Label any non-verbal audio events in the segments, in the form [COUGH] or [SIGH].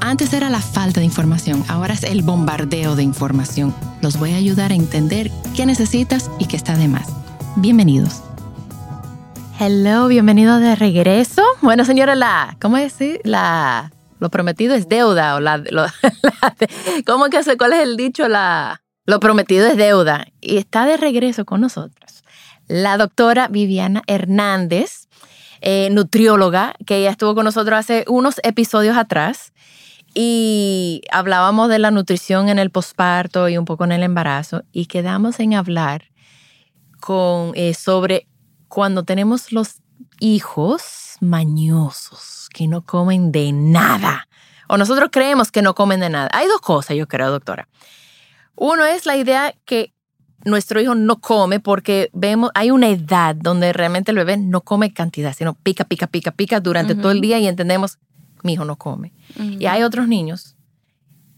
Antes era la falta de información, ahora es el bombardeo de información. Los voy a ayudar a entender qué necesitas y qué está de más. Bienvenidos. Hello, bienvenido de regreso. Bueno, señora, la, ¿cómo es? La, lo prometido es deuda o la, [LAUGHS] ¿cómo que cuál es el dicho? La, lo prometido es deuda y está de regreso con nosotros. La doctora Viviana Hernández, eh, nutrióloga, que ella estuvo con nosotros hace unos episodios atrás y hablábamos de la nutrición en el posparto y un poco en el embarazo y quedamos en hablar con, eh, sobre cuando tenemos los hijos mañosos que no comen de nada. O nosotros creemos que no comen de nada. Hay dos cosas, yo creo, doctora. Uno es la idea que nuestro hijo no come porque vemos, hay una edad donde realmente el bebé no come cantidad, sino pica, pica, pica, pica durante todo el día y entendemos, mi hijo no come. Y hay otros niños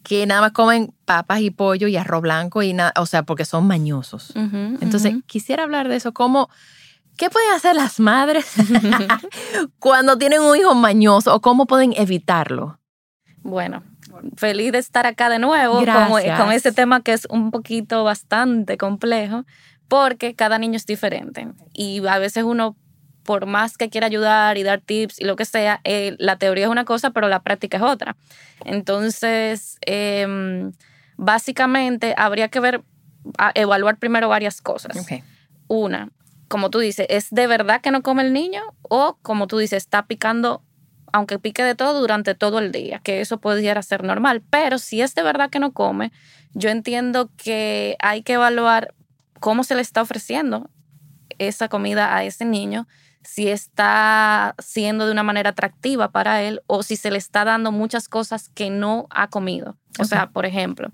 que nada más comen papas y pollo y arroz blanco y nada, o sea, porque son mañosos. Entonces, quisiera hablar de eso, cómo ¿Qué pueden hacer las madres [LAUGHS] cuando tienen un hijo mañoso o cómo pueden evitarlo? Bueno, feliz de estar acá de nuevo con, con, este tema que es un poquito bastante complejo porque cada niño es diferente y a veces uno por más que quiera ayudar y dar tips y lo que sea, eh, la teoría es una cosa, pero la práctica es otra. Entonces, em, básicamente habría que ver, evaluar primero varias cosas. Una, como tú dices, ¿es de verdad que no come el niño? O como tú dices, está picando, aunque pique de todo durante todo el día, que eso pudiera ser normal. Pero si es de verdad que no come, yo entiendo que hay que evaluar cómo se le está ofreciendo esa comida a ese niño, si está siendo de una manera atractiva para él o si se le está dando muchas cosas que no ha comido. O sea, por ejemplo,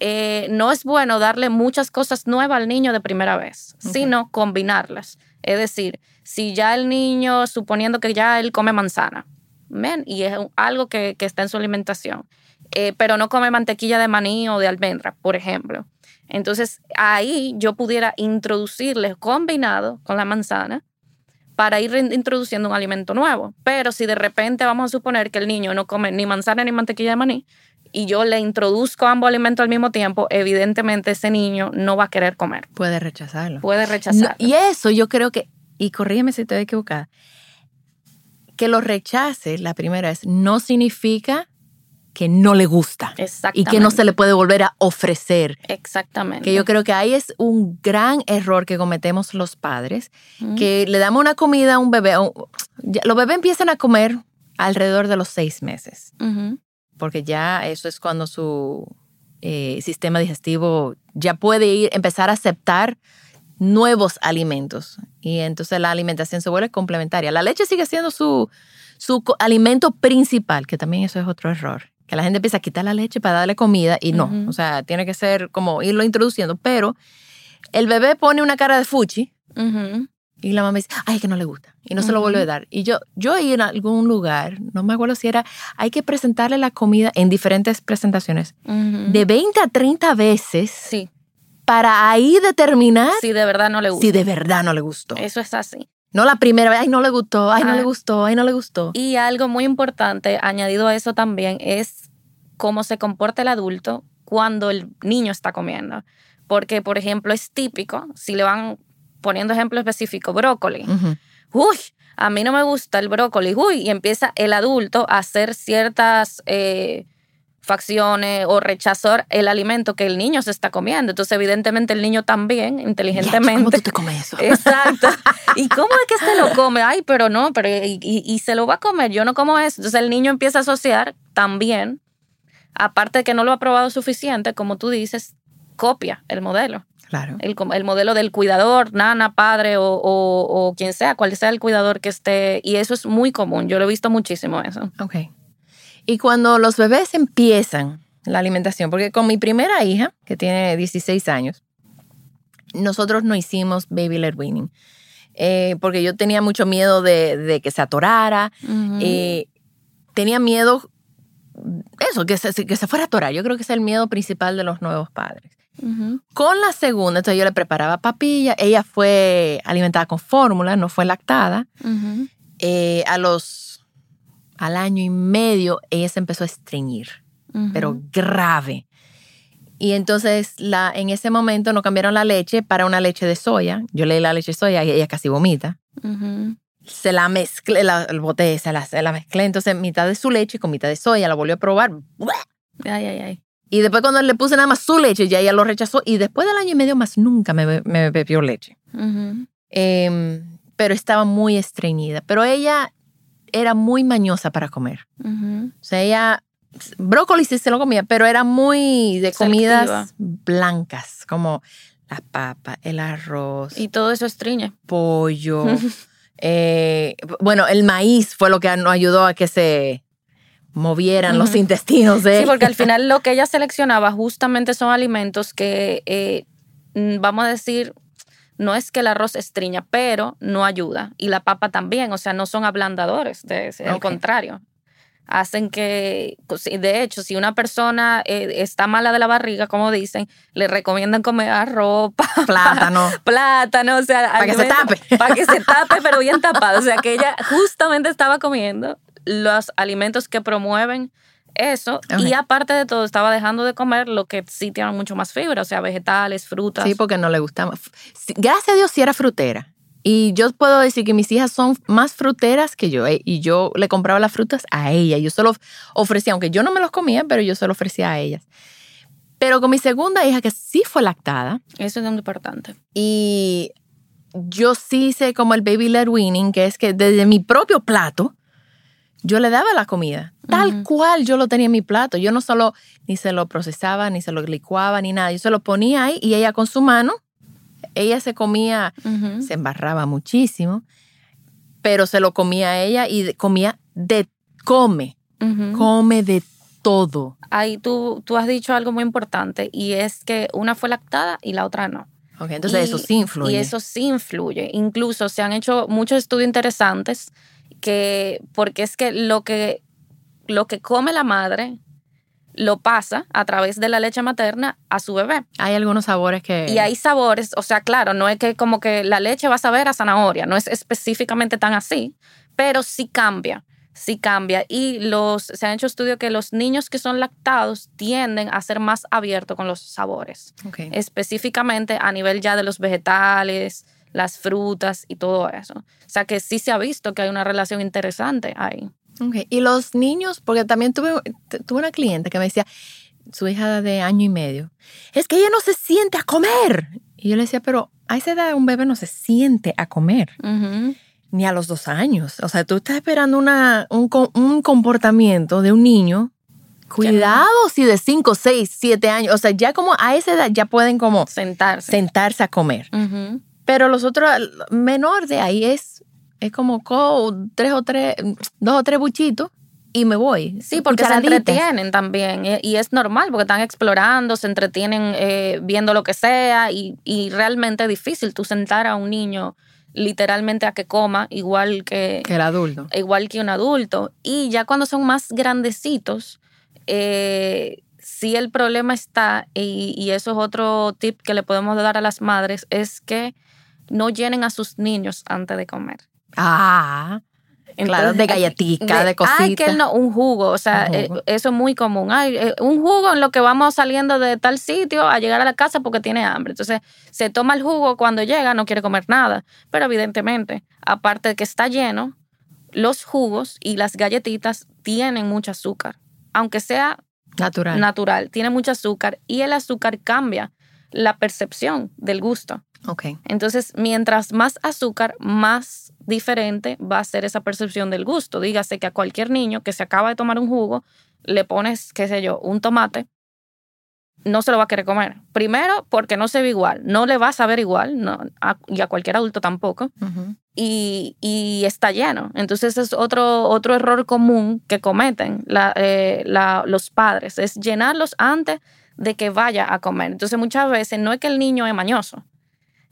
eh, no es bueno darle muchas cosas nuevas al niño de primera vez, sino combinarlas. Es decir, si ya el niño, suponiendo que ya él come manzana, ¿ven? y es algo que, está en su alimentación, eh, pero no come mantequilla de maní o de almendra, por ejemplo. Entonces ahí yo pudiera introducirle combinado con la manzana para ir introduciendo un alimento nuevo. Pero si de repente vamos a suponer que el niño no come ni manzana ni mantequilla de maní, y yo le introduzco ambos alimentos al mismo tiempo, evidentemente ese niño no va a querer comer. Puede rechazarlo. Puede rechazarlo. y eso yo creo que, y corrígeme si estoy equivocada, que lo rechace la primera vez no significa que no le gusta. Y que no se le puede volver a ofrecer. Exactamente. Que yo creo que ahí es un gran error que cometemos los padres, que le damos una comida a un bebé. los bebés empiezan a comer alrededor de los seis meses porque ya eso es cuando su eh, sistema digestivo ya puede ir, empezar a aceptar nuevos alimentos. Y entonces la alimentación se vuelve complementaria. La leche sigue siendo su, su alimento principal, que también eso es otro error. Que la gente empieza a quitar la leche para darle comida y no. O sea, tiene que ser como irlo introduciendo. Pero el bebé pone una cara de fuchi y la mamá dice, ay, que no le gusta. Y no se lo vuelve a dar. Y yo, yo ahí en algún lugar, no me acuerdo si era, hay que presentarle la comida en diferentes presentaciones, de 20 a 30 veces. Sí. Para ahí determinar. Si de verdad no le gusta. Si de verdad no le gustó. Eso es así. No la primera vez, ay, no le gustó, ay, no le ah. gustó, ay, no le gustó. Y algo muy importante, añadido a eso también, es cómo se comporta el adulto cuando el niño está comiendo. Porque, por ejemplo, es típico, si le van poniendo ejemplo específico, brócoli. Uy, a mí no me gusta el brócoli. Uy, y empieza el adulto a hacer ciertas eh, facciones o rechazar el alimento que el niño se está comiendo. Entonces, evidentemente, el niño también, inteligentemente. ¿Cómo tú te comes eso? [LAUGHS] Exacto. ¿Y cómo es que se lo come? Ay, pero no, pero y, y, se lo va a comer, yo no como eso. Entonces, el niño empieza a asociar también, aparte de que no lo ha probado suficiente, como tú dices, copia el modelo. Claro. El, el, modelo del cuidador, nana, padre o, o, o, quien sea, cual sea el cuidador que esté. Y eso es muy común. Yo lo he visto muchísimo eso. Ok. Y cuando los bebés empiezan la alimentación, porque con mi primera hija, que tiene 16 años, nosotros no hicimos baby led weaning. Eh, porque yo tenía mucho miedo de, que se atorara. Eh, tenía miedo, eso, que se, que se fuera a atorar. Yo creo que es el miedo principal de los nuevos padres. Con la segunda, entonces yo le preparaba papilla. Ella fue alimentada con fórmula, no fue lactada. Eh, a los al año y medio, ella se empezó a estreñir, pero grave. Y entonces la, en ese momento no cambiaron la leche para una leche de soya. Yo le di la leche de soya y ella casi vomita. Se la mezclé, la, el boté, se la, se la mezclé. Entonces mitad de su leche con mitad de soya, la volvió a probar. Ay, ay, ay. Y después cuando le puse nada más su leche, ya ella lo rechazó. Y después del año y medio más nunca me, me bebió leche. Em, pero estaba muy estreñida. Pero ella era muy mañosa para comer. O sea, ella, brócoli sí se lo comía, pero era muy de comidas blancas, como la papa, el arroz. Y todo eso estriña. Pollo. [LAUGHS] Eh, bueno, el maíz fue lo que nos ayudó a que se movieran los intestinos. Sí, porque al final lo que ella seleccionaba justamente son alimentos que, eh, vamos a decir, no es que el arroz estriña, pero no ayuda. Y la papa también, o sea, no son ablandadores, de, al contrario. Hacen que, pues, de hecho, si una persona eh, está mala de la barriga, como dicen, le recomiendan comer arroz, [LAUGHS] plátano. plátano, o sea, para que se tape. Para que se tape, pero bien tapado. O sea, que ella justamente estaba comiendo los alimentos que promueven eso. Y aparte de todo, estaba dejando de comer lo que sí tiene mucho más fibra, o sea, vegetales, frutas. Sí, porque no le gustaba. Gracias a Dios sí era frutera. Y yo puedo decir que mis hijas son más fruteras que yo. Eh, y yo le compraba las frutas a ella. Yo solo ofrecía, aunque yo no me los comía, pero yo solo ofrecía a ellas. Pero con mi segunda hija, que sí fue lactada. Eso es muy importante. Y yo sí hice como el baby led weaning, que es que desde mi propio plato, yo le daba la comida, tal cual yo lo tenía en mi plato. Yo no solo ni se lo procesaba, ni se lo licuaba, ni nada. Yo se lo ponía ahí y ella con su mano, ella se comía, se embarraba muchísimo, pero se lo comía ella y comía de, come, come de todo. Ahí tú, tú has dicho algo muy importante y es que una fue lactada y la otra no. Okay, entonces eso sí influye. Y eso sí influye. Incluso se han hecho muchos estudios interesantes que, porque es que lo que, lo que come la madre lo pasa a través de la leche materna a su bebé. Hay algunos sabores que... Y hay sabores, o sea, claro, no es que como que la leche va a saber a zanahoria, no es específicamente tan así, pero sí cambia, sí cambia. Y los, se han hecho estudios que los niños que son lactados tienden a ser más abiertos con los sabores, específicamente a nivel ya de los vegetales, las frutas y todo eso. O sea que sí se ha visto que hay una relación interesante ahí. Okay. Y los niños, porque también tuve, tuve una cliente que me decía, su hija de año y medio, es que ella no se siente a comer. Y yo le decía, pero a esa edad un bebé no se siente a comer. Ni a los dos años. O sea, tú estás esperando una, un, un comportamiento de un niño Cuidado si de 5, 6, 7 años, o sea, ya como a esa edad ya pueden como sentarse, sentarse a comer. Pero los otros, menor de ahí es, es como tres o tres, dos o tres buchitos y me voy. Sí, porque se entretienen también y es normal porque están explorando, se entretienen eh, viendo lo que sea y, y realmente es difícil tú sentar a un niño literalmente a que coma igual que, que el adulto. Igual que un adulto. Y ya cuando son más grandecitos, eh, sí el problema está, y, y, eso es otro tip que le podemos dar a las madres, es que no llenen a sus niños antes de comer. Ah, claro, de galletica, de, cositas. Ay, que no, un jugo, o sea, eh, eso es muy común. Ay, eh, un jugo en lo que vamos saliendo de tal sitio a llegar a la casa porque tiene hambre. Entonces, se toma el jugo cuando llega, no quiere comer nada. Pero evidentemente, aparte de que está lleno, los jugos y las galletitas tienen mucho azúcar. Aunque sea natural. natural, tiene mucho azúcar y el azúcar cambia la percepción del gusto. Entonces, mientras más azúcar, más diferente va a ser esa percepción del gusto. Dígase que a cualquier niño que se acaba de tomar un jugo, le pones, qué sé yo, un tomate, no se lo va a querer comer. Primero, porque no se ve igual, no le va a saber igual, no, y a cualquier adulto tampoco, y, y, está lleno. Entonces es otro, otro error común que cometen eh, los padres, es llenarlos antes de que vaya a comer. Entonces muchas veces no es que el niño es mañoso,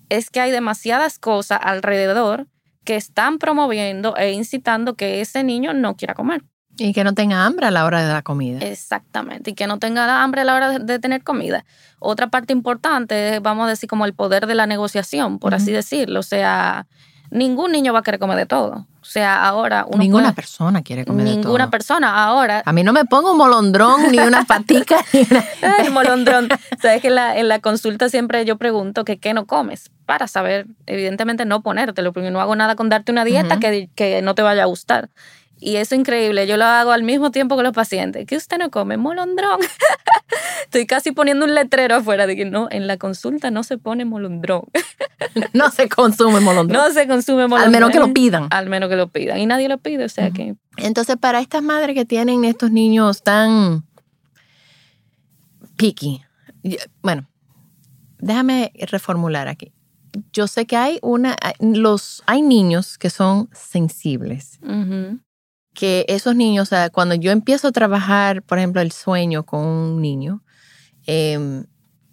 es que hay demasiadas cosas alrededor que están promoviendo e incitando que ese niño no quiera comer. Y que no tenga hambre a la hora de la comida. Exactamente, y que no tenga hambre a la hora de, tener comida. Otra parte importante es, vamos a decir, como el poder de la negociación, por así decirlo. O sea, ningún niño va a querer comer de todo. O sea, ahora Ninguna persona quiere comer de todo. Ninguna persona. Ahora... A mí no me pongo un molondrón, ni una [LAUGHS] patica, ni El molondrón. Sabes que en la, en la consulta siempre yo pregunto que qué no comes para saber, evidentemente, no ponértelo, porque no hago nada con darte una dieta que, que no te vaya a gustar. Y eso es increíble. Yo lo hago al mismo tiempo que los pacientes. ¿Qué usted no come? Molondrón. [LAUGHS] Estoy casi poniendo un letrero afuera de que no, en la consulta no se pone molondrón. no se consume molondrón. No se consume molondrón. Al menos que lo pidan. Al menos que lo pidan. Y nadie lo pide, o sea que. Entonces, para estas madres que tienen estos niños tan picky, bueno, déjame reformular aquí. Yo sé que hay una, los, hay niños que son sensibles que esos niños, o sea, cuando yo empiezo a trabajar, por ejemplo, el sueño con un niño, em,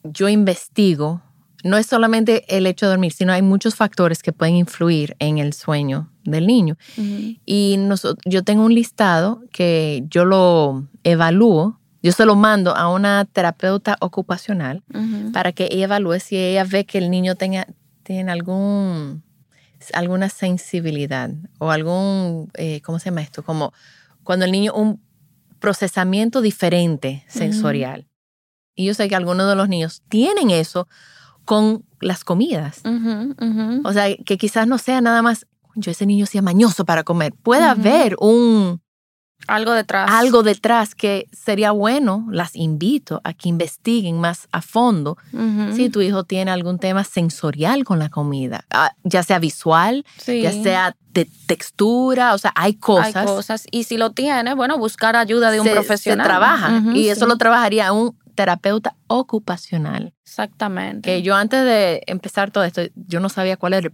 yo investigo, no es solamente el hecho de dormir, sino hay muchos factores que pueden influir en el sueño del niño. Y yo tengo un listado que yo lo evalúo, yo se lo mando a una terapeuta ocupacional para que ella evalúe si ella ve que el niño tenga, tiene algún alguna sensibilidad o algún, eh, ¿cómo se llama esto? Como cuando el niño, un procesamiento diferente sensorial. Y yo sé que algunos de los niños tienen eso con las comidas. O sea, que quizás no sea nada más, yo ese niño sea mañoso para comer. Puede haber un, algo detrás. Algo detrás que sería bueno, las invito a que investiguen más a fondo si tu hijo tiene algún tema sensorial con la comida, ah, ya sea visual, ya sea de textura, o sea, hay cosas. Hay cosas. Y si lo tiene, bueno, buscar ayuda de un profesional. Se trabaja. y eso lo trabajaría un terapeuta ocupacional. Exactamente. Que yo antes de empezar todo esto, yo no sabía cuál era el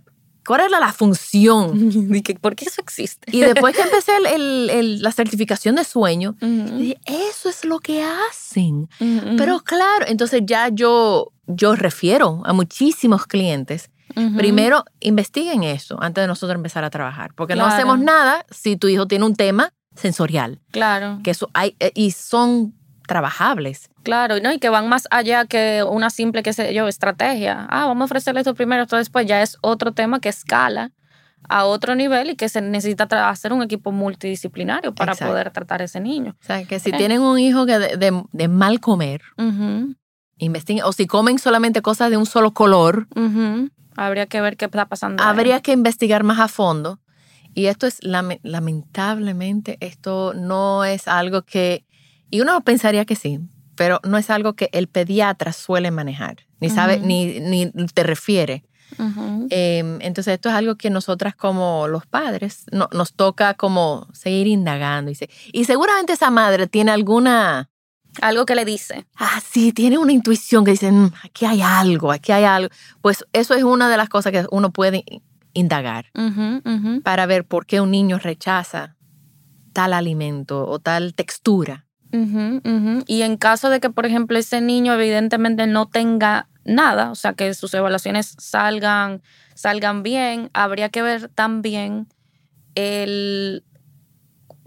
¿Cuál era la función? [LAUGHS] ¿Por qué eso existe? Y después que empecé la certificación de sueño, dije, eso es lo que hacen. Pero claro, entonces ya yo, yo refiero a muchísimos clientes. Primero, investiguen eso antes de nosotros empezar a trabajar, porque no hacemos nada si tu hijo tiene un tema sensorial. Claro. Que eso hay, eh, y son trabajables. Claro, ¿no? y que van más allá que una simple, qué sé yo, estrategia. Ah, vamos a ofrecerle esto primero, esto después. Ya es otro tema que escala a otro nivel y que se necesita hacer un equipo multidisciplinario para poder tratar a ese niño. O sea, que si eh. tienen un hijo que de, mal comer, investiguen, o si comen solamente cosas de un solo color, habría que ver qué está pasando. Habría que investigar más a fondo. Y esto es, lamentablemente, esto no es algo que y uno pensaría que sí, pero no es algo que el pediatra suele manejar, ni sabe, ni, ni te refiere. Em, entonces esto es algo que nosotras como los padres nos toca como seguir indagando. Y, y seguramente esa madre tiene alguna... Algo que le dice. Ah, sí, tiene una intuición que dice, mm, aquí hay algo, aquí hay algo. Pues eso es una de las cosas que uno puede indagar para ver por qué un niño rechaza tal alimento o tal textura. Y en caso de que, por ejemplo, ese niño evidentemente no tenga nada, o sea, que sus evaluaciones salgan, salgan bien, habría que ver también el,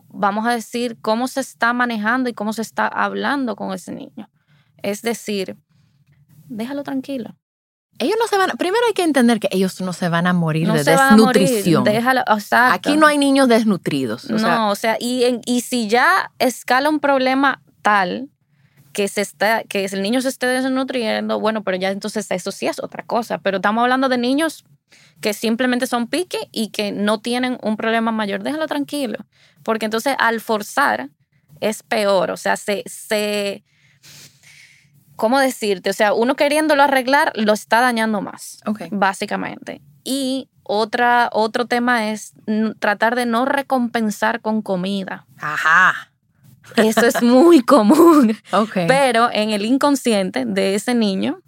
vamos a decir, cómo se está manejando y cómo se está hablando con ese niño. Es decir, déjalo tranquilo ellos no se van, primero hay que entender que ellos no se van a morir de desnutrición. Déjalo, Aquí no hay niños desnutridos. no, o sea, y, y si ya escala un problema tal que se está, que el niño se esté desnutriendo, bueno, pero ya entonces eso sí es otra cosa. Pero estamos hablando de niños que simplemente son pique y que no tienen un problema mayor. Déjalo tranquilo. Porque entonces al forzar es peor, o sea, se, se, ¿cómo decirte? O sea, uno queriéndolo arreglar lo está dañando más, básicamente. Y otra, otro tema es tratar de no recompensar con comida. Ajá. Eso es muy [LAUGHS] común. Pero en el inconsciente de ese niño,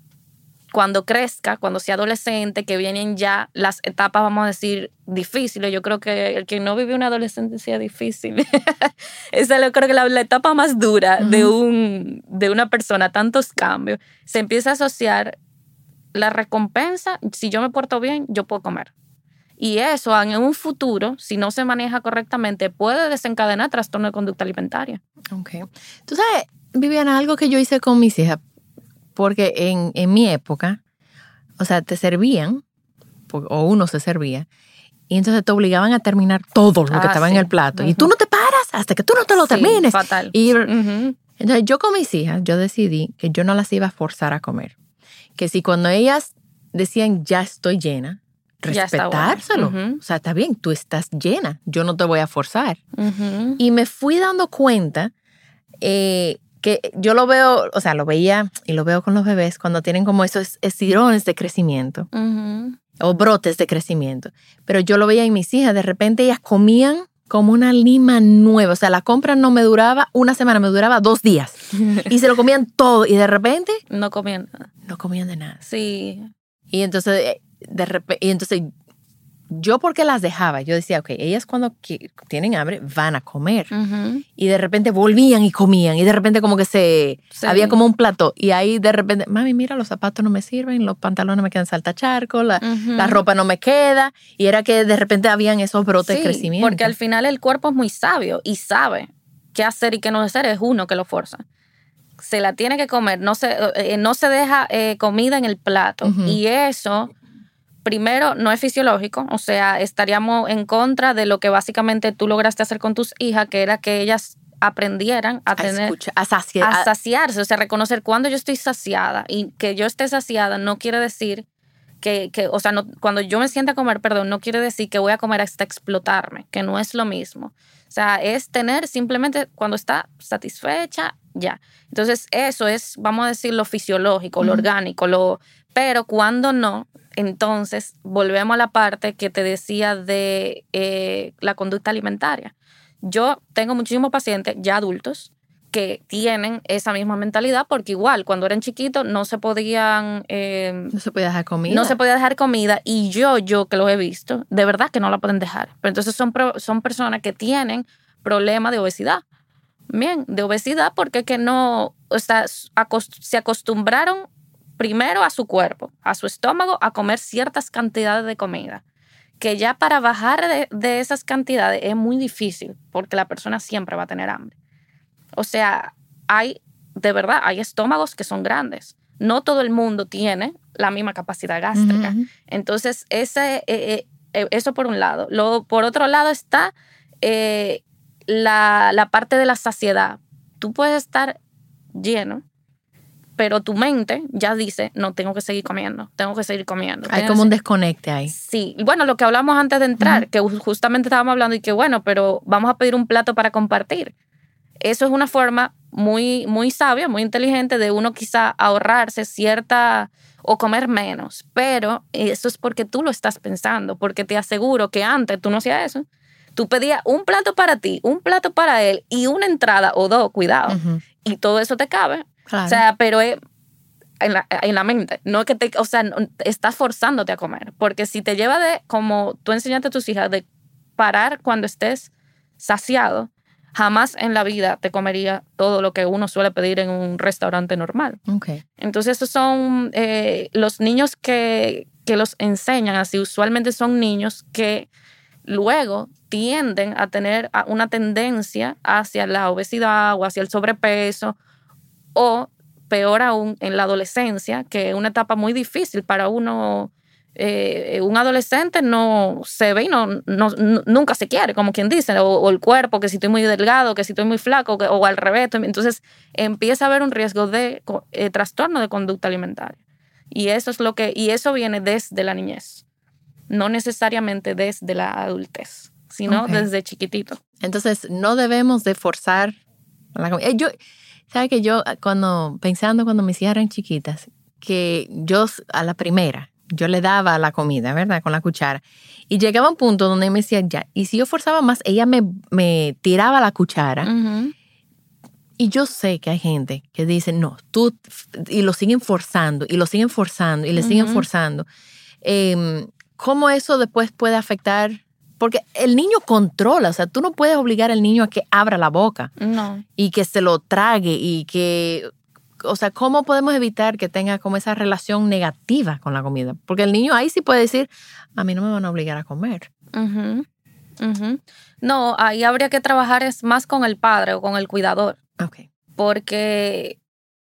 cuando crezca, cuando sea adolescente, que vienen ya las etapas, vamos a decir, difíciles. Yo creo que el que no vive una adolescencia difícil, [LAUGHS] esa es creo que la, la etapa más dura de, un, de una persona, tantos cambios, se empieza a asociar la recompensa, si yo me porto bien, yo puedo comer. Y eso en un futuro, si no se maneja correctamente, puede desencadenar trastorno de conducta alimentaria. Ok. Tú sabes, Viviana, algo que yo hice con mis hijas, porque en, en mi época, o sea, te servían, o uno se servía, y entonces te obligaban a terminar todo lo que ah, estaba en el plato. Y tú no te paras hasta que tú no te lo termines. Fatal. Y entonces yo con mis hijas, yo decidí que yo no las iba a forzar a comer. Que si cuando ellas decían ya estoy llena, respetárselo. O sea, está bien, tú estás llena, yo no te voy a forzar. Y me fui dando cuenta eh, que yo lo veo, o sea, lo veía y lo veo con los bebés cuando tienen como esos estirones de crecimiento o brotes de crecimiento. Pero yo lo veía en mis hijas, de repente ellas comían como una lima nueva. O sea, la compra no me duraba una semana, me duraba dos días. [LAUGHS] y se lo comían todo. Y de repente. No comían nada. No comían de nada. Sí. Y entonces, de repente, y entonces yo porque las dejaba, yo decía, ok, ellas cuando tienen hambre van a comer. Y de repente volvían y comían. Y de repente como que se... Había como un plato. Y ahí de repente, mami, mira, los zapatos no me sirven, los pantalones me quedan saltacharco, la, la ropa no me queda. Y era que de repente habían esos brotes de crecimiento. Porque al final el cuerpo es muy sabio y sabe qué hacer y qué no hacer. Es uno que lo forza se la tiene que comer, no se, eh, no se deja eh, comida en el plato. Y eso primero, no es fisiológico, o sea, estaríamos en contra de lo que básicamente tú lograste hacer con tus hijas, que era que ellas aprendieran a, tener a, saciarse, o sea, reconocer cuando yo estoy saciada y que yo esté saciada no quiere decir que, que o sea, no, cuando yo me sienta a comer, perdón, no quiere decir que voy a comer hasta explotarme, que no es lo mismo. O sea, es tener simplemente cuando está satisfecha, ya. Entonces, eso es, vamos a decir, lo fisiológico, lo orgánico, lo, pero cuando no, entonces, volvemos a la parte que te decía de eh, la conducta alimentaria. Yo tengo muchísimos pacientes ya adultos que tienen esa misma mentalidad porque igual cuando eran chiquitos no se podían... Em, no se podía dejar comida. No se podía dejar comida y yo, yo que lo he visto, de verdad que no la pueden dejar. Pero entonces son, son personas que tienen problemas de obesidad. Bien, de obesidad porque que no, o sea, se acostumbraron primero a su cuerpo, a su estómago, a comer ciertas cantidades de comida, que ya para bajar de, esas cantidades es muy difícil, porque la persona siempre va a tener hambre. O sea, hay, de verdad, hay estómagos que son grandes. No todo el mundo tiene la misma capacidad gástrica. Entonces, ese, eh, eh, eh, eso por un lado. Luego, por otro lado está la, la parte de la saciedad. Tú puedes estar lleno, pero tu mente ya dice, no, tengo que seguir comiendo, tengo que seguir comiendo. Hay como un desconecte ahí. Sí, bueno, lo que hablamos antes de entrar, que justamente estábamos hablando y que bueno, pero vamos a pedir un plato para compartir. Eso es una forma muy, muy sabia, muy inteligente de uno quizá ahorrarse cierta o comer menos, pero eso es porque tú lo estás pensando, porque te aseguro que antes tú no hacías eso. Tú pedías un plato para ti, un plato para él y una entrada o dos, cuidado. Y todo eso te cabe o sea, pero es en la, en la, mente, no que te, o sea, estás forzándote a comer, porque si te lleva de, como tú enseñaste a tus hijas, de parar cuando estés saciado, jamás en la vida te comería todo lo que uno suele pedir en un restaurante normal. Okay. Entonces, esos son eh, los niños que, que los enseñan así, usualmente son niños que luego tienden a tener una tendencia hacia la obesidad o hacia el sobrepeso o peor aún en la adolescencia, que es una etapa muy difícil para uno. Eh, un adolescente no se ve y no, nunca se quiere, como quien dice, o, el cuerpo, que si estoy muy delgado, que si estoy muy flaco, o al revés. Entonces empieza a haber un riesgo de eh, trastorno de conducta alimentaria. Y eso es lo que, y eso viene desde la niñez, no necesariamente desde la adultez, sino desde chiquitito. Entonces no debemos de forzar Eh, yo, ¿sabes que yo cuando, pensando cuando mis hijas eran chiquitas, que yo a la primera, yo le daba la comida, ¿verdad? Con la cuchara. Y llegaba un punto donde me decía, ya, y si yo forzaba más, ella me, me tiraba la cuchara. Y yo sé que hay gente que dice, no, tú, y lo siguen forzando, y lo siguen forzando, y le siguen forzando. Em, ¿Cómo eso después puede afectar? Porque el niño controla, o sea, tú no puedes obligar al niño a que abra la boca. No. Y que se lo trague y que, o sea, ¿cómo podemos evitar que tenga como esa relación negativa con la comida? Porque el niño ahí sí puede decir, a mí no me van a obligar a comer. No, ahí habría que trabajar es más con el padre o con el cuidador. Okay. Porque.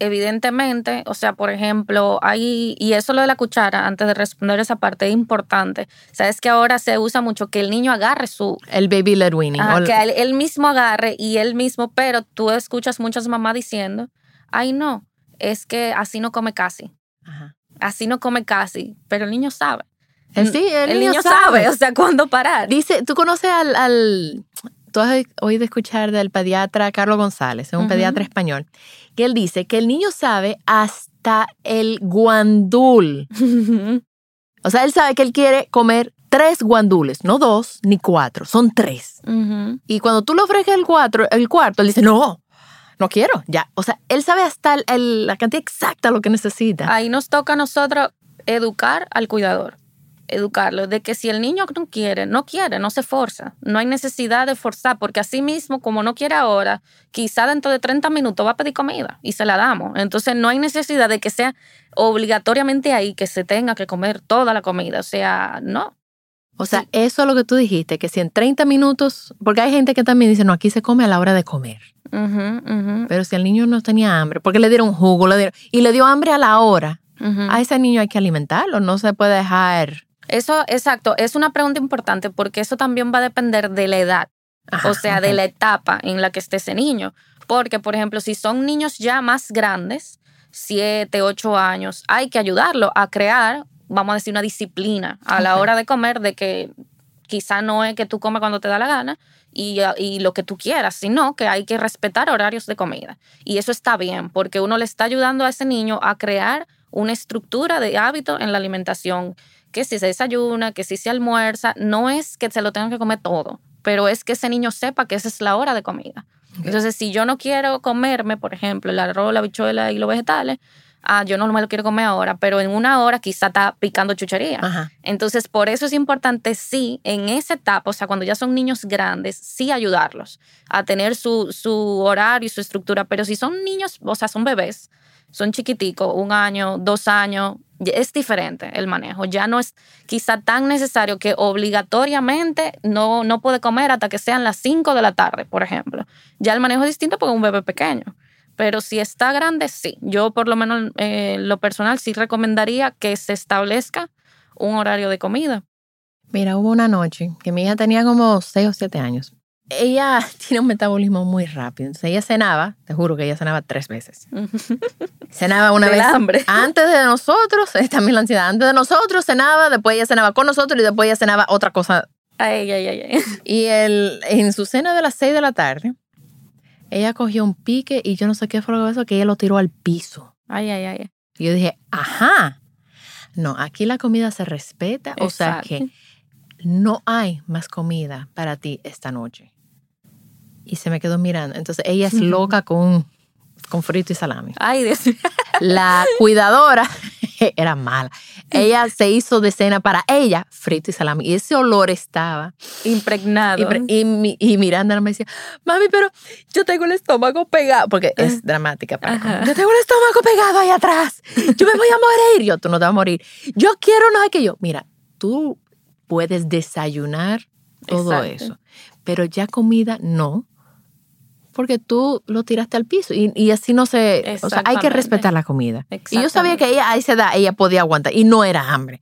evidentemente, o sea, por ejemplo, hay, y eso lo de la cuchara, antes de responder esa parte, es importante. Sabes que ahora se usa mucho que el niño agarre su... El baby led weaning. que él, mismo agarre y él mismo, pero tú escuchas muchas mamás diciendo, ay no, es que así no come casi. Así no come casi, pero el niño sabe. Sí, el, niño, sabe. o sea, cuándo parar. Dice, ¿tú conoces al, al tú has oído escuchar del pediatra Carlos González, es un pediatra español, que él dice que el niño sabe hasta el guandul. [LAUGHS] o sea, él sabe que él quiere comer tres guandules, no dos ni cuatro, son tres. Y cuando tú le ofreces el, cuatro, el cuarto, él dice, no, no quiero, ya. O sea, él sabe hasta la cantidad exacta lo que necesita. Ahí nos toca a nosotros educar al cuidador educarlo, de que si el niño no quiere, no quiere, no se forza, no hay necesidad de forzar, porque así mismo, como no quiere ahora, quizá dentro de 30 minutos va a pedir comida y se la damos. Entonces no hay necesidad de que sea obligatoriamente ahí que se tenga que comer toda la comida, o sea, no. O sea, eso es lo que tú dijiste, que si en 30 minutos, porque hay gente que también dice, no, aquí se come a la hora de comer. Pero si el niño no tenía hambre, porque le dieron jugo, le dieron, y le dio hambre a la hora, a ese niño hay que alimentarlo, no se puede dejar eso, exacto, es una pregunta importante porque eso también va a depender de la edad, o sea, de la etapa en la que esté ese niño. Porque, por ejemplo, si son niños ya más grandes, siete, ocho años, hay que ayudarlo a crear, vamos a decir, una disciplina a la hora de comer, de que quizá no es que tú comes cuando te da la gana y, y, lo que tú quieras, sino que hay que respetar horarios de comida. Y eso está bien, porque uno le está ayudando a ese niño a crear una estructura de hábito en la alimentación que si se desayuna, que si se almuerza, no es que se lo tengan que comer todo, pero es que ese niño sepa que esa es la hora de comida. Entonces, si yo no quiero comerme, por ejemplo, el arroz, la bichuela y los vegetales, ah, yo no me lo quiero comer ahora, pero en una hora quizá está picando chuchería. Entonces, por eso es importante, sí, en esa etapa, o sea, cuando ya son niños grandes, sí ayudarlos a tener su, su horario y su estructura, pero si son niños, o sea, son bebés, son chiquiticos, un año, dos años, es diferente el manejo. Ya no es quizá tan necesario que obligatoriamente no, no puede comer hasta que sean las 5 de la tarde, por ejemplo. Ya el manejo es distinto porque un bebé pequeño. Pero si está grande, sí. Yo por lo menos eh, lo personal sí recomendaría que se establezca un horario de comida. Mira, hubo una noche que mi hija tenía como 6 o 7 años ella [LAUGHS] tiene un metabolismo muy rápido. Entonces ella cenaba, te juro que ella cenaba tres veces. [LAUGHS] cenaba una vez hambre. antes de nosotros, [LAUGHS] también la ansiedad, antes de nosotros cenaba, después ella cenaba con nosotros y después ella cenaba otra cosa. Ay, ay, ay, ay. Y el, en su cena de las seis de la tarde, ella cogió un pique y yo no sé qué fue lo que eso, que ella lo tiró al piso. Ay, ay, ay. Y yo dije, ajá. No, aquí la comida se respeta, o sea que no hay más comida para ti esta noche y se me quedó mirando. Entonces ella es loca con, con frito y salami. Ay, Dios La cuidadora [LAUGHS] era mala. Ella se hizo de cena para ella frito y salami. Y ese olor estaba impregnado. Y, y, Miranda me decía, mami, pero yo tengo el estómago pegado, porque es ah. dramática para Yo tengo el estómago pegado ahí atrás. Yo me voy a morir. Yo, tú no te vas a morir. Yo quiero no sé qué yo. Mira, tú puedes desayunar todo eso, pero ya comida no porque tú lo tiraste al piso y, así no se... O sea, hay que respetar la comida. Y yo sabía que ella a esa edad ella podía aguantar y no era hambre.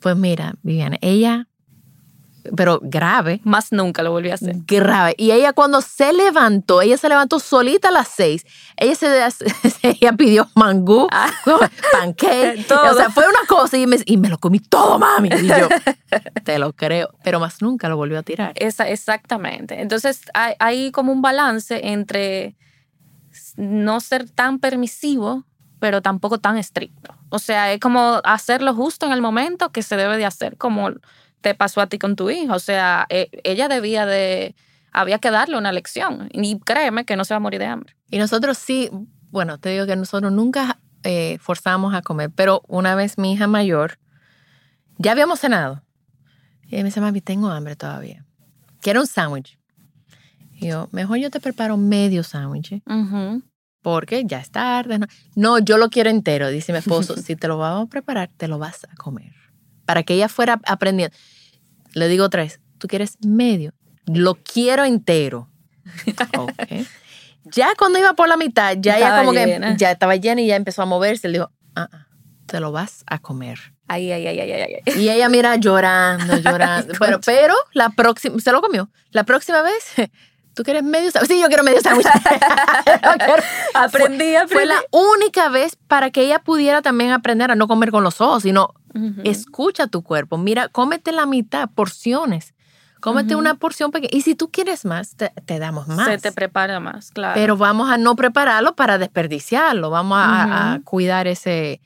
Pues mira, Viviana, ella pero grave. Más nunca lo volvió a hacer. Grave. Y ella cuando se levantó, ella se levantó solita a las seis. Ella se [LAUGHS] ella pidió mangú, ah. [LAUGHS] pancake. [LAUGHS] O sea, fue una cosa y me, y me, lo comí todo, mami. Y yo, te lo creo. Pero más nunca lo volvió a tirar. Esa, exactamente. Entonces hay, hay como un balance entre no ser tan permisivo pero tampoco tan estricto. O sea, es como hacerlo justo en el momento que se debe de hacer, como te pasó a ti con tu hijo. O sea, e, ella debía de, había que darle una lección. Y créeme que no se va a morir de hambre. Y nosotros sí, bueno, te digo que nosotros nunca eh, forzamos a comer, pero una vez mi hija mayor, ya habíamos cenado. Y ella me dice, mami, tengo hambre todavía. Quiero un sándwich. Y yo, mejor yo te preparo medio sándwich. Porque ya es tarde. No. no, yo lo quiero entero, dice mi esposo. [LAUGHS] si te lo vamos a preparar, te lo vas a comer para que ella fuera aprendiendo. Le digo otra vez, tú quieres medio, lo quiero entero. [LAUGHS] Ya cuando iba por la mitad, ya ella como que ya estaba llena y ya empezó a moverse. Le digo, ah, ah, te lo vas a comer. Ay, ay, ay, ay, ay. Y ella mira llorando, [LAUGHS] llorando. pero, pero la próxima, se lo comió. La próxima vez [LAUGHS] ¿Tú quieres medio sándwich? Sí, yo quiero medio sándwich. aprendí, aprendí. Fue la única vez para que ella pudiera también aprender a no comer con los ojos, sino escucha tu cuerpo. Mira, cómete la mitad, porciones. Cómete una porción pequeña. Y si tú quieres más, te, damos más. Se te prepara más, claro. Pero vamos a no prepararlo para desperdiciarlo. Vamos a, cuidar ese,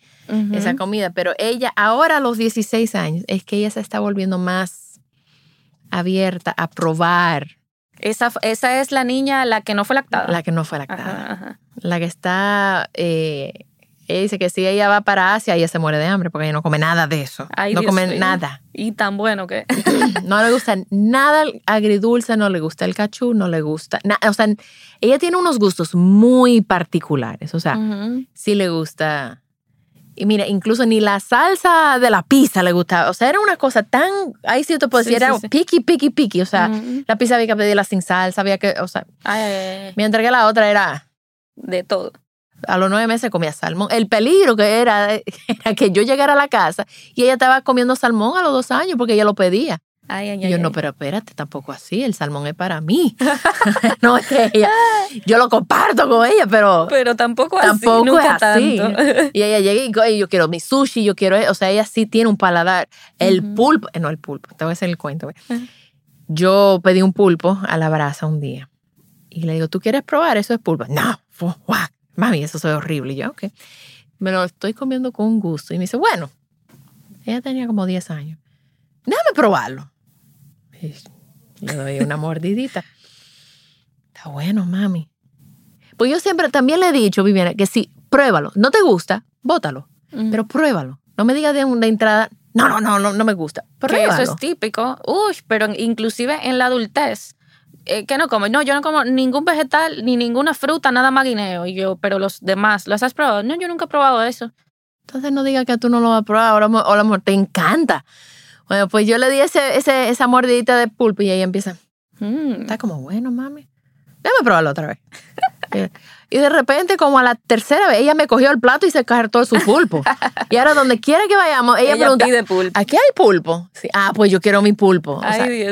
esa comida. Pero ella, ahora a los 16 años, es que ella se está volviendo más abierta a probar esa, esa es la niña, la que no fue lactada. La que no fue lactada. La que está. Eh, ella dice que si ella va para Asia, ella se muere de hambre porque ella no come nada de eso. no come nada. Y tan bueno que. [LAUGHS] no le gusta nada agridulce, no le gusta el cachú, no le gusta. o sea, ella tiene unos gustos muy particulares. O sea, sí le gusta y mira, incluso ni la salsa de la pizza le gustaba. O sea, era una cosa tan. Ahí sí te puedo decir, era piqui, piqui, piqui. O sea, la pizza había que pedirla sin salsa, había que. O sea, mientras que la otra era. De todo. A los nueve meses comía salmón. El peligro que era, [LAUGHS] era que yo llegara a la casa y ella estaba comiendo salmón a los dos años porque ella lo pedía. Ay, ay, y yo, no, pero espérate, tampoco así, el salmón es para mí. [LAUGHS] no es ella, [LAUGHS] yo lo comparto con ella, pero... Pero tampoco, tampoco así, es así. Y ella llega y yo quiero mi sushi, yo quiero, o sea, ella sí tiene un paladar. El pulpo, eh, no el pulpo, te voy a hacer el cuento. Yo pedí un pulpo a la brasa un día y le digo, ¿tú quieres probar? Eso es pulpo. No, mami, eso es horrible. Y yo, ok. Me lo estoy comiendo con gusto. Y me dice, bueno, ella tenía como 10 años. Déjame probarlo le doy una [LAUGHS] mordidita. Está bueno, mami. Pues yo siempre también le he dicho, Viviana, que sí, pruébalo. No te gusta, bótalo. Pero pruébalo. No me digas de una entrada, no, no, no, no, no me gusta. Pruébalo. Que eso es típico. Uy, pero inclusive en la adultez. Eh, ¿Qué no como? No, yo no como ningún vegetal ni ninguna fruta, nada más guineo. Y yo, pero los demás, ¿los has probado? No, yo nunca he probado eso. Entonces no digas que tú no lo vas a probar, ahora, o a lo te encanta. Bueno, pues yo le di ese, ese, esa mordidita de pulpo y ahí empieza. Mm, está como bueno, mami. Déjame probarlo otra vez. [LAUGHS] y de repente, como a la tercera vez, ella me cogió el plato y se todo su pulpo. [LAUGHS] y ahora, donde quiera que vayamos, ella, pregunta: pide pulpo. ¿Aquí hay pulpo? Ah, pues yo quiero mi pulpo.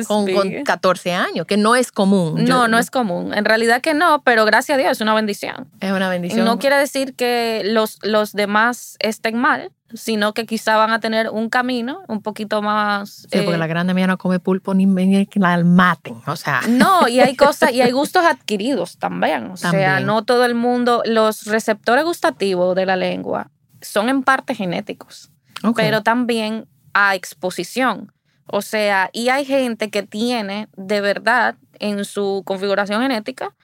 con, con, 14 años, que no es común. No, no es común. En realidad que no, pero gracias a Dios es una bendición. Es una bendición. No quiere decir que los, los demás estén mal sino que quizá van a tener un camino un poquito más... Sí, porque la eh, grande mía no come pulpo ni, ni que la maten, o sea... No, y hay [LAUGHS] cosas, y hay gustos adquiridos también, o sea, no todo el mundo, los receptores gustativos de la lengua son en parte genéticos, pero también a exposición. O sea, y hay gente que tiene de verdad en su configuración genética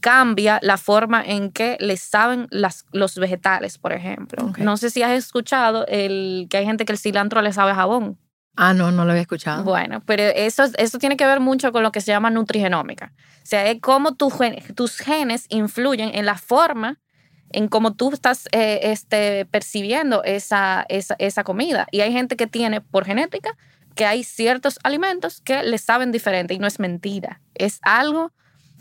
cambia la forma en que les saben las, los vegetales, por ejemplo. No sé si has escuchado el, que hay gente que el cilantro le sabe jabón. Ah, no, no lo había escuchado. Bueno, pero eso, eso tiene que ver mucho con lo que se llama nutrigenómica. O sea, es cómo tus genes influyen en la forma en cómo tú estás eh, este, percibiendo esa, esa, esa comida. Y hay gente que tiene por genética que hay ciertos alimentos que le saben diferente y no es mentira. Es algo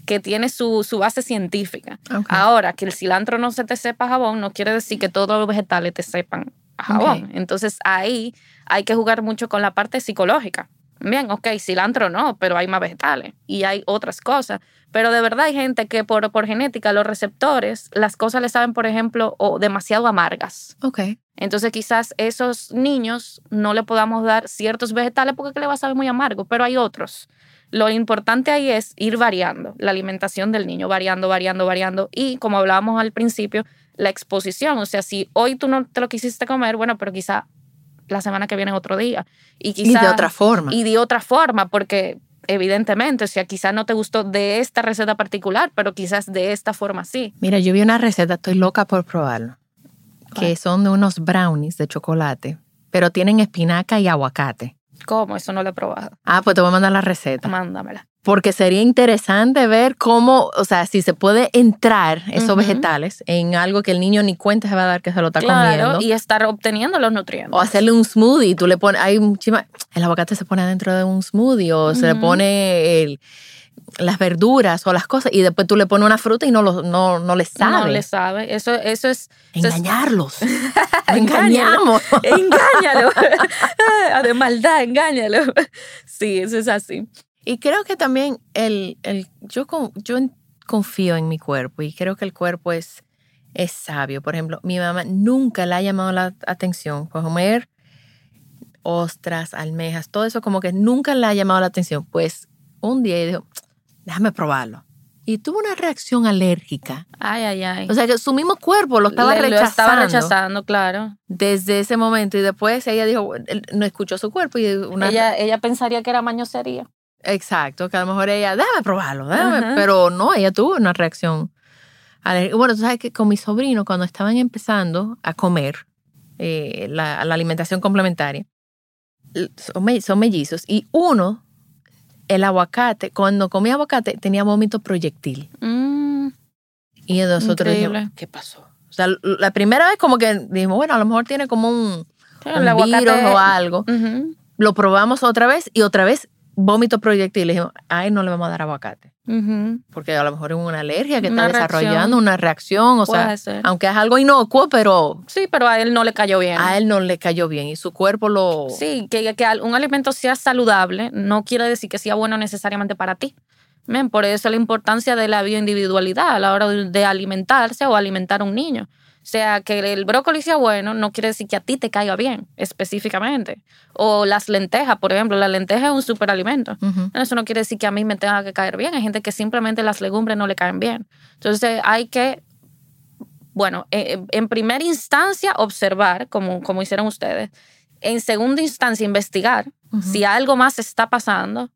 que tiene su, su base científica. Ahora, que el cilantro no se te sepa jabón, no quiere decir que todos los vegetales te sepan jabón. Entonces ahí hay que jugar mucho con la parte psicológica. Bien, ok, cilantro no, pero hay más vegetales y hay otras cosas. Pero de verdad hay gente que por, por genética, los receptores, las cosas le saben, por ejemplo, o demasiado amargas. Ok. Entonces quizás esos niños no le podamos dar ciertos vegetales porque le va a saber muy amargo, pero hay otros. Lo importante ahí es ir variando la alimentación del niño, variando, variando, variando. Y como hablábamos al principio, la exposición. O sea, si hoy tú no te lo quisiste comer, bueno, pero quizá la semana que viene otro día. Y, quizá, y de otra forma. Y de otra forma, porque evidentemente, o sea, quizás no te gustó de esta receta particular, pero quizás de esta forma sí. Mira, yo vi una receta, estoy loca por probarlo, que son de unos brownies de chocolate, pero tienen espinaca y aguacate. ¿Cómo? Eso no lo he probado. Ah, pues te voy a mandar la receta. Mándamela. Porque sería interesante ver cómo, o sea, si se puede entrar esos vegetales en algo que el niño ni cuenta se va a dar que se lo está claro, y estar obteniendo los nutrientes. O hacerle un smoothie, tú le pones, hay muchísima, el aguacate se pone dentro de un smoothie o se le pone el, las verduras o las cosas y después tú le pones una fruta y no, lo, no, no le sabe. No le sabe. Eso, eso es... Engañarlos. [LAUGHS] Engañamos. Engáñalo. [LAUGHS] de maldad, engáñalo. [LAUGHS] Sí, eso es así. Y creo que también el, el, yo, yo confío en mi cuerpo y creo que el cuerpo es, es sabio. Por ejemplo, mi mamá nunca le ha llamado la atención por comer ostras, almejas, todo eso como que nunca le ha llamado la atención. Pues un día dijo, déjame probarlo. Y tuvo una reacción alérgica. Ay, ay, ay. O sea, que su mismo cuerpo lo estaba rechazando. Lo estaba rechazando, claro. Desde ese momento. Y después ella dijo, no escuchó su cuerpo. Y una... ella, ella pensaría que era mañosería. Exacto, que a lo mejor ella, déjame probarlo, déjame. Pero no, ella tuvo una reacción. Bueno, tú sabes que con mi sobrino, cuando estaban empezando a comer eh, la, la, alimentación complementaria, son mellizos. Y uno el aguacate, cuando comía aguacate, tenía vómito proyectil. Mm, y nosotros dijimos, ¿qué pasó? O sea, la primera vez como que dijimos, bueno, a lo mejor tiene como un, virus o algo. Lo probamos otra vez y otra vez vómito proyectil. Dijimos, ay, no le vamos a dar aguacate. Porque a lo mejor es una alergia que está desarrollando, una reacción, o sea, aunque es algo inocuo, pero... Sí, pero a él no le cayó bien. A él no le cayó bien y su cuerpo lo... Sí, que, que un alimento sea saludable no quiere decir que sea bueno necesariamente para ti. Bien, por eso la importancia de la bioindividualidad a la hora de alimentarse o alimentar a un niño sea, que el brócoli sea bueno, no quiere decir que a ti te caiga bien específicamente. O las lentejas, por ejemplo, la lenteja es un superalimento. Eso no quiere decir que a mí me tenga que caer bien. Hay gente que simplemente las legumbres no le caen bien. Entonces hay que, bueno, eh, eh, en primera instancia observar, como, como hicieron ustedes. En segunda instancia investigar si algo más está pasando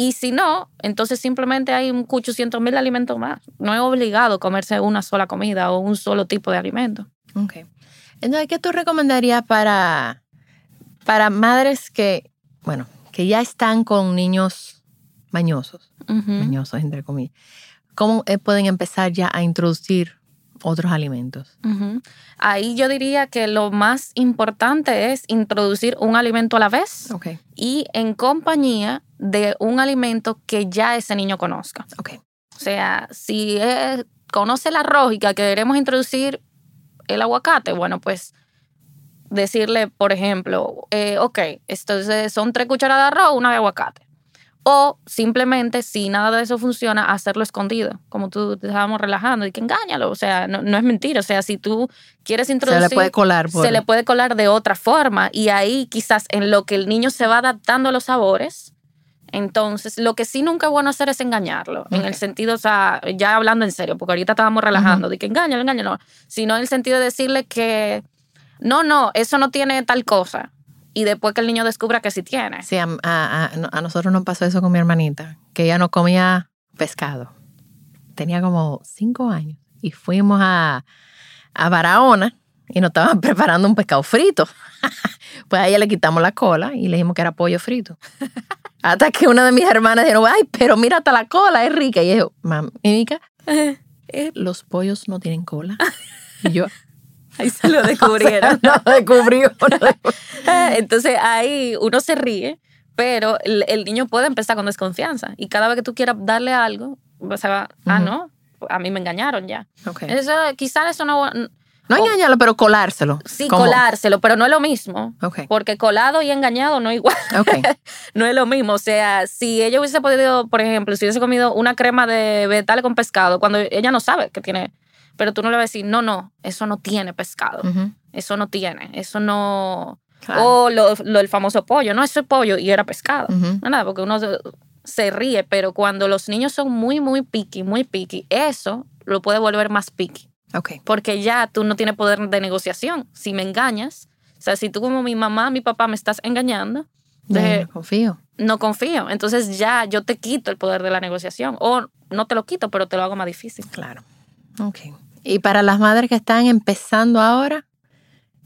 y si no, entonces simplemente hay un 800 mil alimentos más. No es obligado comerse una sola comida o un solo tipo de alimento. Ok. Entonces, ¿qué tú recomendarías para, para madres que, bueno, que ya están con niños mañosos, mañosos entre comillas? ¿Cómo eh, pueden empezar ya a introducir otros alimentos? Ahí yo diría que lo más importante es introducir un alimento a la vez y en compañía de un alimento que ya ese niño conozca. O sea, si conoce arroz y que queremos introducir el aguacate, bueno, pues decirle, por ejemplo, eh, ok, entonces son tres cucharadas de arroz, una de aguacate. O simplemente, si nada de eso funciona, hacerlo escondido, como tú te estábamos relajando y que engáñalo. O sea, no, es mentira. O sea, si tú quieres introducir. Se le puede colar. Se le puede colar de otra forma. Y ahí, quizás, en lo que el niño se va adaptando a los sabores. Entonces, lo que sí nunca es bueno hacer es engañarlo. En el sentido, o sea, ya hablando en serio, porque ahorita estábamos relajando, de que engáñalo, engáñalo. Sino en el sentido de decirle que. No, no, eso no tiene tal cosa y después que el niño descubra que sí tiene. Sí, a, nosotros nos pasó eso con mi hermanita, que ella no comía pescado. tenía como cinco años y fuimos a, a Barahona y nos estaban [LAUGHS] preparando un pescado frito. [LAUGHS] pues a ella le quitamos la cola y le dijimos que era pollo frito. [LAUGHS] Hasta que una de mis hermanas dijo, ay, pero mira hasta la cola, es rica. Y yo, mamita, eh, los pollos no tienen cola. Y yo, [LAUGHS] Ahí se lo descubrieron. [LAUGHS] no, descubrió. [LAUGHS] Entonces ahí uno se ríe, pero el, niño puede empezar con desconfianza. Y cada vez que tú quieras darle algo, se va, ah, no, a mí me engañaron ya. Eso, quizás eso no... No engañarlo, pero colárselo. Sí, colárselo, pero no es lo mismo. Porque colado y engañado no es igual. no es lo mismo. O sea, si ella hubiese podido, por ejemplo, si hubiese comido una crema de vegetales con pescado, cuando ella no sabe que tiene pero tú no le vas a decir, no, no, eso no tiene pescado, eso no tiene, eso no... O lo, lo, el famoso pollo, no, eso es pollo y era pescado. No, nada, porque uno se ríe, pero cuando los niños son muy, muy picky, muy picky, eso lo puede volver más picky. Okay. Porque ya tú no tienes poder de negociación. Si me engañas, o sea, si tú como mi mamá, mi papá me estás engañando, no confío. No confío. Entonces ya yo te quito el poder de la negociación. O no te lo quito, pero te lo hago más difícil. Claro. Ok. Y para las madres que están empezando ahora,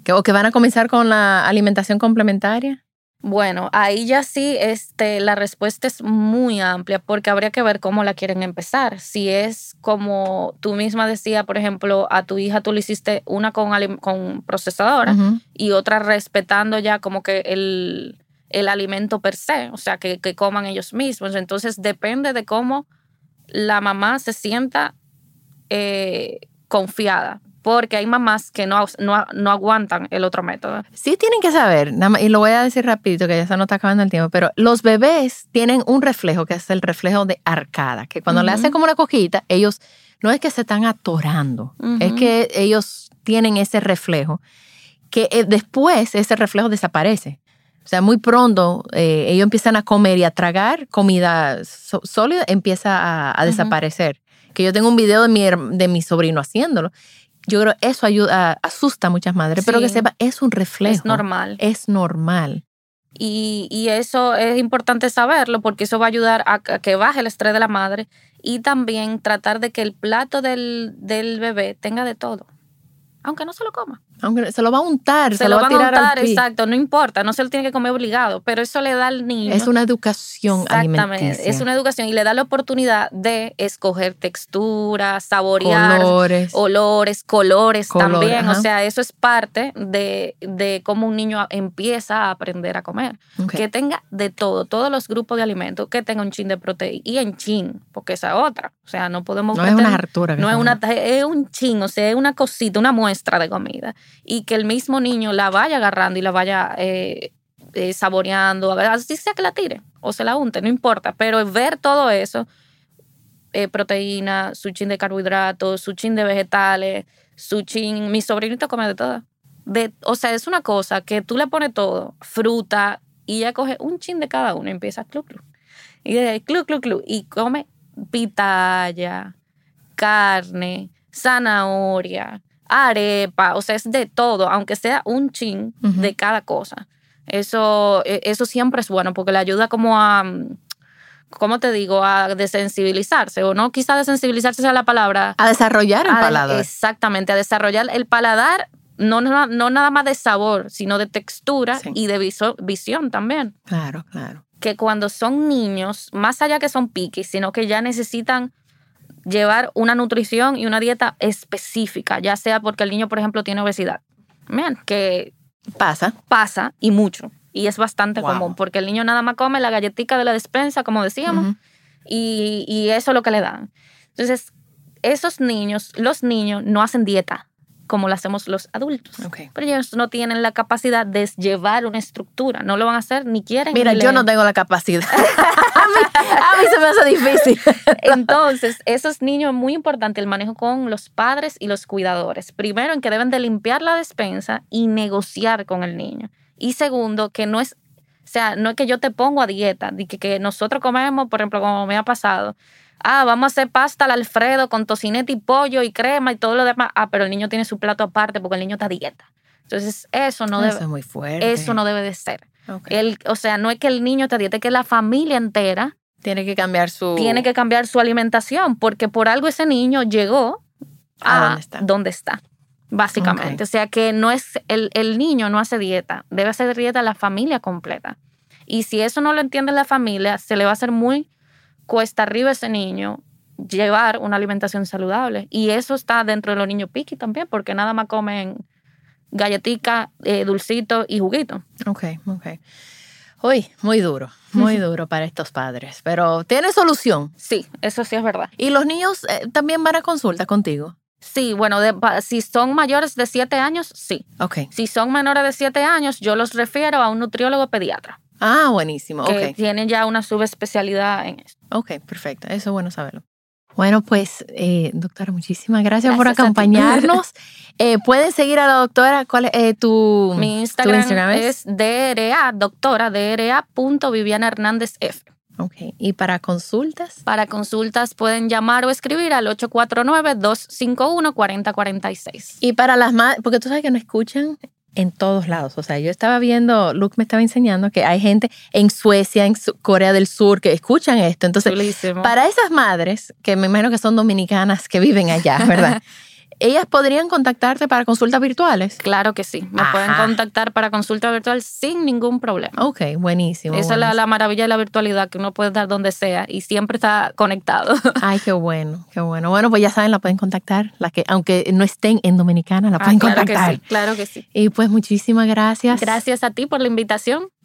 que, o que van a comenzar con la alimentación complementaria. Bueno, ahí ya sí este, la respuesta es muy amplia porque habría que ver cómo la quieren empezar. Si es como tú misma decía, por ejemplo, a tu hija tú le hiciste una con, con procesadora y otra respetando ya como que el, el alimento per se, o sea, que, que coman ellos mismos. Entonces depende de cómo la mamá se sienta eh, confiada, porque hay mamás que no, no, aguantan el otro método. Sí tienen que saber, y lo voy a decir rapidito, que ya se nos está acabando el tiempo, pero los bebés tienen un reflejo, que es el reflejo de arcada, que cuando le hacen como una cojita, ellos no es que se están atorando, es que ellos tienen ese reflejo, que eh, después ese reflejo desaparece. O sea, muy pronto eh, ellos empiezan a comer y a tragar comida sólida, empieza a, desaparecer que yo tengo un video de mi, de mi sobrino haciéndolo. Yo creo que eso ayuda, asusta a muchas madres, pero que sepa, es un reflejo. Es normal. Es normal. Y, y, eso es importante saberlo porque eso va a ayudar a, que baje el estrés de la madre y también tratar de que el plato del, del bebé tenga de todo, aunque no se lo coma. Aunque se lo va a untar, se, lo va a tirar untar, exacto, no importa, no se lo tiene que comer obligado, pero eso le da al niño. Es una educación Exactamente, es una educación y le da la oportunidad de escoger texturas, saborear, olores, olores colores también. O sea, eso es parte de, de, cómo un niño empieza a aprender a comer. Que tenga de todo, todos los grupos de alimentos, que tenga un chin de proteína y en chin, porque esa otra. O sea, no podemos. No es una hartura. No es una, es un chin, o sea, es una cosita, una muestra de comida y que el mismo niño la vaya agarrando y la vaya eh, eh, saboreando, así sea que la tire o se la unte, no importa, pero ver todo eso, eh, proteína, su chin de carbohidratos, su chin de vegetales, su chin, mi sobrinito come de todo. De, o sea, es una cosa que tú le pones todo, fruta, y ella coge un chin de cada uno y empieza club, club. Y de ahí, club, club, club, y come pitaya, carne, zanahoria, arepa, o sea, es de todo, aunque sea un chin de cada cosa. Eso, e, eso siempre es bueno porque le ayuda como a, ¿cómo te digo? A desensibilizarse, o no quizá desensibilizarse sea la palabra. A desarrollar el paladar. Exactamente, a desarrollar el paladar, no, no, nada más de sabor, sino de textura y de visión también. Claro, claro. Que cuando son niños, más allá que son piquis, sino que ya necesitan llevar una nutrición y una dieta específica, ya sea porque el niño, por ejemplo, tiene obesidad. Que pasa. Pasa y mucho. Y es bastante común, porque el niño nada más come la galletita de la despensa, como decíamos, y, y eso es lo que le dan. Entonces, esos niños, los niños no hacen dieta como lo hacemos los adultos. Pero ellos no tienen la capacidad de llevar una estructura, no lo van a hacer ni quieren. Mira, yo no tengo la capacidad. [LAUGHS] a, mí, se me hace difícil. Entonces, esos niños es muy importante el manejo con los padres y los cuidadores. Primero, en que deben de limpiar la despensa y negociar con el niño. Y segundo, que no es, o sea, no es que yo te pongo a dieta, de que, que nosotros comemos, por ejemplo, como me ha pasado, ah, vamos a hacer pasta al Alfredo con tocineta y pollo y crema y todo lo demás. Ah, pero el niño tiene su plato aparte porque el niño está a dieta. Entonces, eso no debe. Eso muy fuerte. Eso no debe de ser. o sea, no es que el niño está a dieta, es que la familia entera Tiene que cambiar su... Tiene que cambiar su alimentación porque por algo ese niño llegó a, dónde está. básicamente. O sea que no es el, el niño no hace dieta, debe hacer dieta la familia completa. Y si eso no lo entiende la familia, se le va a hacer muy cuesta arriba a ese niño llevar una alimentación saludable. Y eso está dentro de los niños piqui también, porque nada más comen galletica, eh, dulcito y juguito. Ok, ok. Uy, muy duro, muy duro para estos padres, pero tiene solución. Sí, eso sí es verdad. ¿Y los niños eh, también van a consulta contigo? Sí, bueno, si son mayores de 7 años, sí. Ok. Si son menores de 7 años, yo los refiero a un nutriólogo pediatra. Ah, buenísimo. Que tienen ya una subespecialidad en esto. Ok, perfecto. Eso es bueno saberlo. Bueno, pues, eh, doctora, muchísimas gracias, por acompañarnos. [LAUGHS] eh, Pueden seguir a la doctora. ¿Cuál es eh, tu, Mi Instagram? es DRA, doctora, DRA. Viviana Hernández F. Ok. ¿Y para consultas? Para consultas pueden llamar o escribir al 849-251-4046. Y para las más, porque tú sabes que no escuchan en todos lados. O sea, yo estaba viendo, Luke me estaba enseñando que hay gente en Suecia, en Corea del Sur que escuchan esto. Entonces, para esas madres, que me imagino que son dominicanas que viven allá, ¿verdad? [LAUGHS] ¿Ellas podrían contactarte para consultas virtuales? Claro que sí. Me pueden contactar para consulta virtual sin ningún problema. Ok, buenísimo. Esa es la, maravilla de la virtualidad, que uno puede estar donde sea y siempre está conectado. [LAUGHS] Ay, qué bueno, qué bueno. Bueno, pues ya saben, la pueden contactar. La que, aunque no estén en Dominicana, la ah, pueden claro contactar. Que sí, claro que sí. Y pues muchísimas gracias. Gracias a ti por la invitación.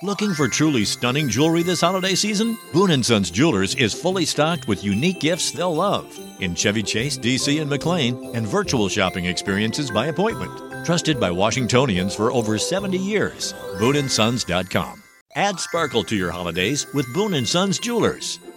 Looking for truly stunning jewelry this holiday season? Boon & Sons Jewelers is fully stocked with unique gifts they'll love in Chevy Chase, DC, and McLean, and virtual shopping experiences by appointment. Trusted by Washingtonians for over 70 years. BooneAndSons.com. Add sparkle to your holidays with Boon & Sons Jewelers.